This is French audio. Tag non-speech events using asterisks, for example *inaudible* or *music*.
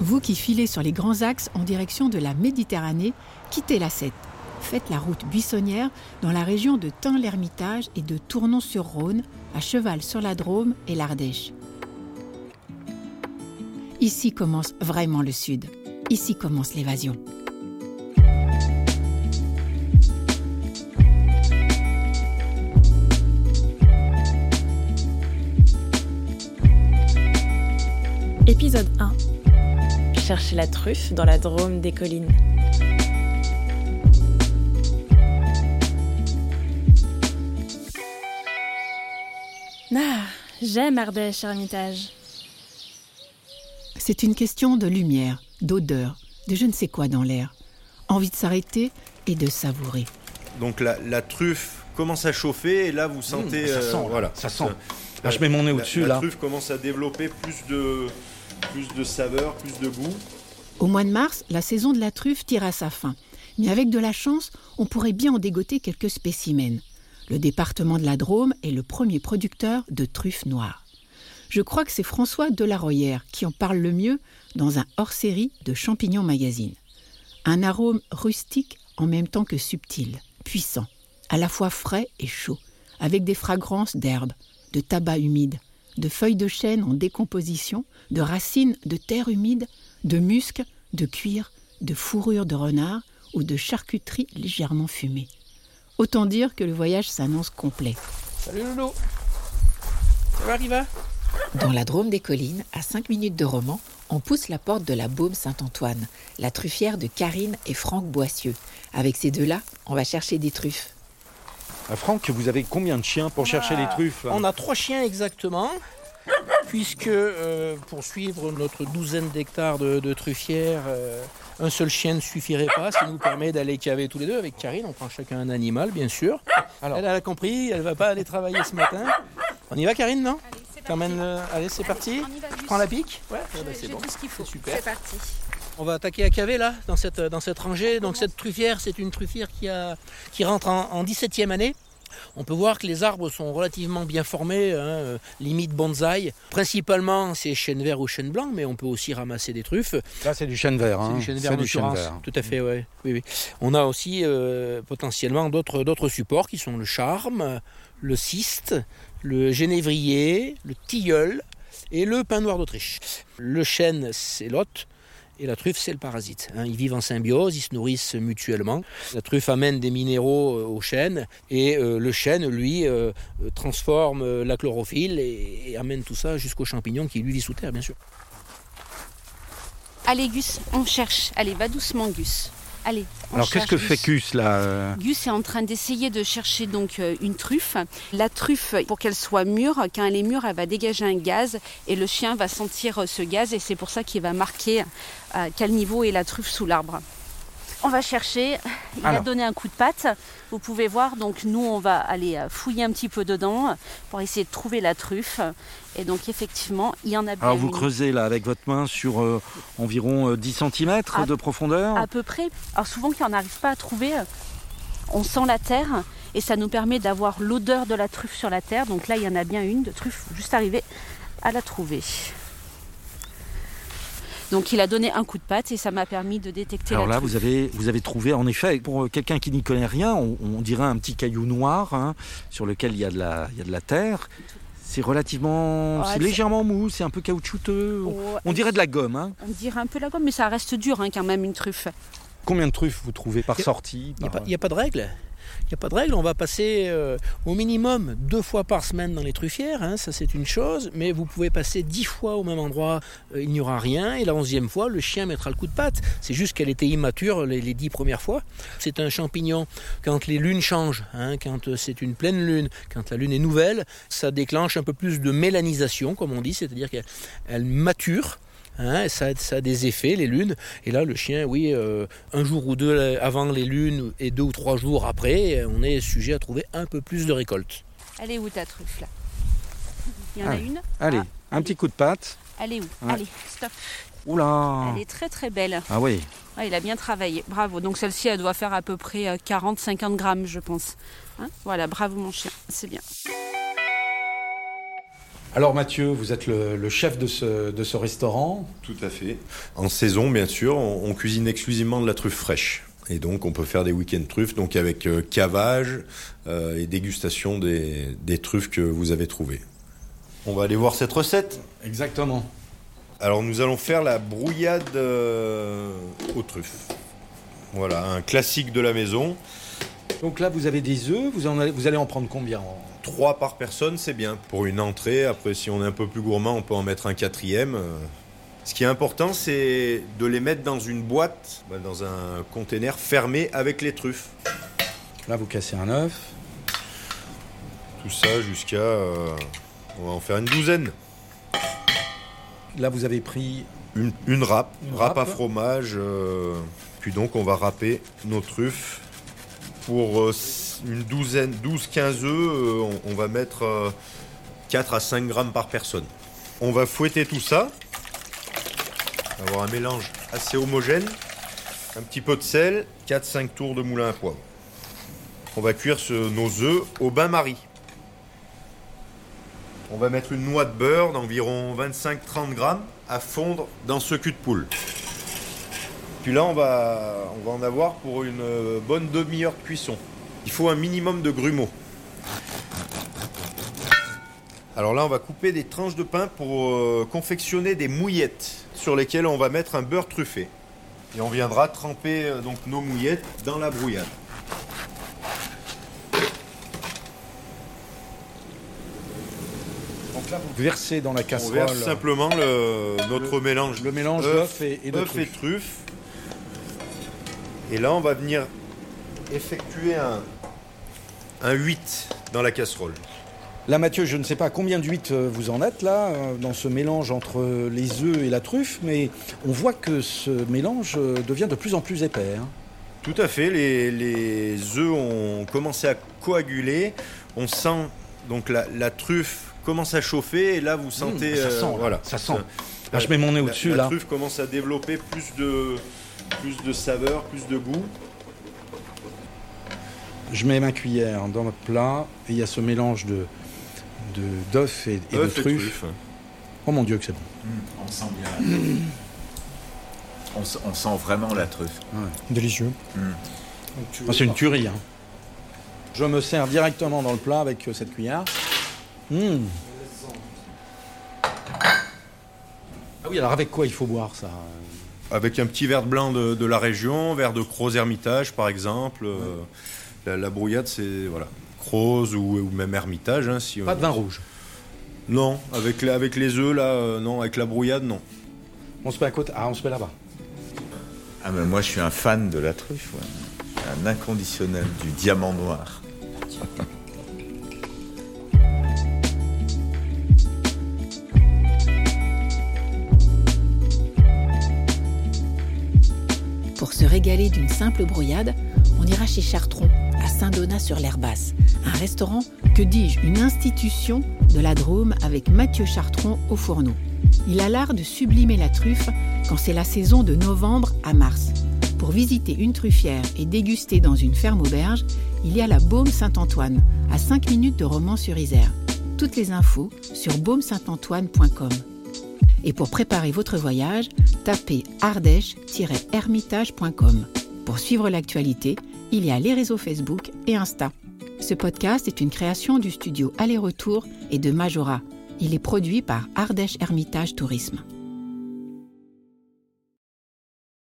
Vous qui filez sur les grands axes en direction de la Méditerranée, quittez la 7. Faites la route buissonnière dans la région de Tain-l'Hermitage et de Tournon-sur-Rhône, à cheval sur la Drôme et l'Ardèche. Ici commence vraiment le Sud. Ici commence l'évasion. Épisode 1. Chercher la truffe dans la Drôme des collines. Ah, j'aime Ardèche, Hermitage. C'est une question de lumière, d'odeur, de je ne sais quoi dans l'air. Envie de s'arrêter et de savourer. Donc la, la truffe commence à chauffer et là vous sentez. Mmh, ça euh, sent, là. voilà, Ça sent. Euh, Là, je mets mon nez la- au-dessus, la, là. truffe commence à développer plus de, plus de saveur, plus de goût. Au mois de mars, la saison de la truffe tire à sa fin. Mais avec de la chance, on pourrait bien en dégoter quelques spécimens. Le département de la Drôme est le premier producteur de truffes noires. Je crois que c'est François Delaroyère qui en parle le mieux dans un hors-série de Champignons Magazine. Un arôme rustique en même temps que subtil, puissant, à la fois frais et chaud, avec des fragrances d'herbes, de tabac humide, de feuilles de chêne en décomposition, de racines de terre humide, de musc, de cuir, de fourrure de renard ou de charcuterie légèrement fumée. Autant dire que le voyage s'annonce complet. Salut Loulou Ça va Riva? Dans la Drôme des collines, à 5 minutes de Romans, on pousse la porte de la Baume Saint-Antoine, la truffière de Karine et Franck Boissieu. Avec ces deux-là, on va chercher des truffes. Ah, Franck, vous avez combien de chiens pour chercher les truffes là? On a trois chiens exactement, puisque euh, pour suivre notre douzaine d'hectares de, de truffières, euh, un seul chien ne suffirait pas. Ça nous permet d'aller caver tous les deux avec Karine. On prend chacun un animal, bien sûr. Alors. Elle, elle a compris, elle va pas aller travailler ce matin. On y va Karine, non? T'emmènes le- Allez, c'est parti. Je prends la pique Ouais, ouais, bah, c'est bon. tout ce qu'il faut. C'est super. C'est parti. On va attaquer à caver là, dans cette, dans cette rangée. Donc cette truffière, c'est une truffière qui, a, qui rentre en, en 17e année. On peut voir que les arbres sont relativement bien formés, hein, euh, limite bonsaï. Principalement, c'est chêne vert ou chêne blanc, mais on peut aussi ramasser des truffes. Là, c'est du chêne vert. C'est hein. du chêne vert du chêne vert. Tout à fait, ouais. oui. oui. On a aussi euh, potentiellement d'autres supports qui sont le charme, le cyste, le génévrier, le tilleul et le pin noir d'Autriche. Le chêne, c'est l'hôte. Et la truffe, c'est le parasite. hein. Ils vivent en symbiose, ils se nourrissent mutuellement. La truffe amène des minéraux euh, au chêne et euh, le chêne, lui, euh, transforme la chlorophylle et amène tout ça jusqu'au champignon qui lui vit sous terre, bien sûr. Allez Gus, on cherche. Allez, va doucement Gus. Allez. on Alors, qu'est-ce que fait Gus. Là euh Gus est en train d'essayer de chercher donc euh, une truffe. La truffe, pour qu'elle soit mûre, quand elle est mûre, elle va dégager un gaz et le chien va sentir euh, ce gaz et c'est pour ça qu'il va marquer à quel niveau est la truffe sous l'arbre. On va chercher. Il a Alors. donné un coup de patte. Vous pouvez voir. Donc nous, on va aller euh, fouiller un petit peu dedans pour essayer de trouver la truffe. Et donc effectivement, il y en a bien Alors, vous une. creusez là avec votre main sur euh, environ euh, 10 cm À- de profondeur? À peu près. Alors souvent qu'on n'arrive pas à trouver, euh, on sent la terre et ça nous permet d'avoir l'odeur de la truffe sur la terre. Donc là, il y en a bien une de truffe, juste arriver à la trouver. Donc il a donné un coup de patte et ça m'a permis de détecter Alors la là, truffe. vous avez, vous avez trouvé, en effet, pour euh, quelqu'un qui n'y connaît rien, on, on dirait un petit caillou noir hein, sur lequel il y, a de la, il y a de la terre. C'est relativement, Ouais, c'est légèrement mou, c'est un peu caoutchouteux. On- Oh, On dirait de la gomme. Hein. on dirait un peu la gomme, mais ça reste dur hein, quand même une truffe. Combien de truffes vous trouvez par sortie Il n'y par- a pas de règle. Il n'y a pas de règle. On va passer euh, au minimum deux fois par semaine dans les truffières. hein, ça, c'est une chose. Mais vous pouvez passer dix fois au même endroit. euh, il n'y aura rien. Et la onzième fois, le chien mettra le coup de patte. C'est juste qu'elle était immature les, dix premières fois. C'est un champignon. Quand les lunes changent, hein, quand euh, c'est une pleine lune, quand la lune est nouvelle, ça déclenche un peu plus de mélanisation, comme on dit. C'est-à-dire qu'elle elle mature. Hein, ça, ça a des effets, les lunes. Et là, le chien, oui, euh, un jour ou deux avant les lunes et deux ou trois jours après, on est sujet à trouver un peu plus de récolte. Elle est où ta truffe là? Il y en a une? Allez, Ah, un petit coup de patte. Elle est où? Ouais. Allez, stop. Oula Elle est très très belle. Ah oui, Ouais, il a bien travaillé, bravo. Donc celle-ci, elle doit faire à peu près euh, 40-50 grammes, je pense. Hein? Voilà, bravo mon chien, c'est bien. Alors Mathieu, vous êtes le, le chef de ce, de ce restaurant. Tout à fait. En saison, bien sûr, on, on cuisine exclusivement de la truffe fraîche. Et donc, on peut faire des week-ends truffes, donc avec euh, cavage euh, et dégustation des, des truffes que vous avez trouvées. On va aller voir cette recette. Exactement. Alors, nous allons faire la brouillade euh, aux truffes. Voilà, un classique de la maison. Donc là, vous avez des œufs, vous, en allez, vous allez en prendre combien Trois par personne, c'est bien. Pour une entrée, après, si on est un peu plus gourmand, on peut en mettre un quatrième. euh. Ce qui est important, c'est de les mettre dans une boîte, bah, dans un container fermé avec les truffes. Là, vous cassez un œuf. Tout ça jusqu'à... euh, on va en faire une douzaine. Là, vous avez pris Une, une râpe, Une râpe à fromage. euh, puis donc, on va râper nos truffes. Pour euh, une douzaine, 12-15 œufs, euh, on, on va mettre euh, 4 à 5 grammes par personne. On va fouetter tout ça. Avoir un mélange assez homogène. Un petit peu de sel, 4-5 tours de moulin à poivre. On va cuire nos œufs au bain-marie. On va mettre une noix de beurre d'environ 25-30 grammes à fondre dans ce cul de poule. Puis là, on va, on va en avoir pour une euh, bonne demi-heure de cuisson. Il faut un minimum de grumeaux. Alors là, on va couper des tranches de pain pour euh, confectionner des mouillettes sur lesquelles on va mettre un beurre truffé. Et on viendra tremper euh, donc nos mouillettes dans la brouillade. Donc là, vous versez dans la On casserole verse simplement le- notre mélange le mélange œuf, d'œufs et, et de œuf et truffes. Et là, on va venir effectuer un, un 8 dans la casserole. Là, Mathieu, je ne sais pas combien d'huîtres euh, vous en êtes là, euh, dans ce mélange entre les œufs et la truffe, mais on voit que ce mélange euh, devient de plus en plus épais. hein. Tout à fait, les, les œufs ont commencé à coaguler. On sent donc la, la truffe commence à chauffer et là vous sentez Mmh, ça euh, sent, là, voilà ça sent. Là, je mets mon nez La- au-dessus, la, là. truffe commence à développer plus de plus de saveur, plus de goût. Je mets ma cuillère dans notre plat et il y a ce mélange de d'œufs et, et de truffes. Oh mon Dieu, que c'est bon. On sent bien. on, sent vraiment la truffe. Délicieux. Mm. Ah, c'est une tuerie. hein. Je me sers directement dans le plat avec euh, cette cuillère. Mmh. Ah oui, alors avec quoi il faut boire ça? Avec un petit verre de blanc de, de la région, verre de Croz Hermitage par exemple. Euh, La, la brouillade c'est voilà Croz ou, ou même Hermitage. hein, si, Pas de vin rouge. Non, avec, les- avec les œufs là, euh, non, avec la brouillade non. On se met à côté. Ah, on se met là-bas. Ah, mais moi, je suis un fan de la truffe. ouais. Un inconditionnel du diamant noir. *laughs* régaler d'une simple brouillade, on ira chez Chartron, à Saint-Donat-sur-l'Herbasse, un restaurant, que dis-je, une institution de la Drôme avec Mathieu Chartron au fourneau. Il a l'art de sublimer la truffe quand c'est la saison de novembre à mars. Pour visiter une truffière et déguster dans une ferme auberge, il y a la Baume Saint-Antoine, à 5 minutes de Romans-sur-Isère. Toutes les infos sur baumesaintantoine.com. Et pour préparer votre voyage, tapez ardèche-hermitage.com. Pour suivre l'actualité, il y a les réseaux Facebook et Insta. Ce podcast est une création du studio Aller-Retour et de Majora. Il est produit par Ardèche Hermitage Tourisme.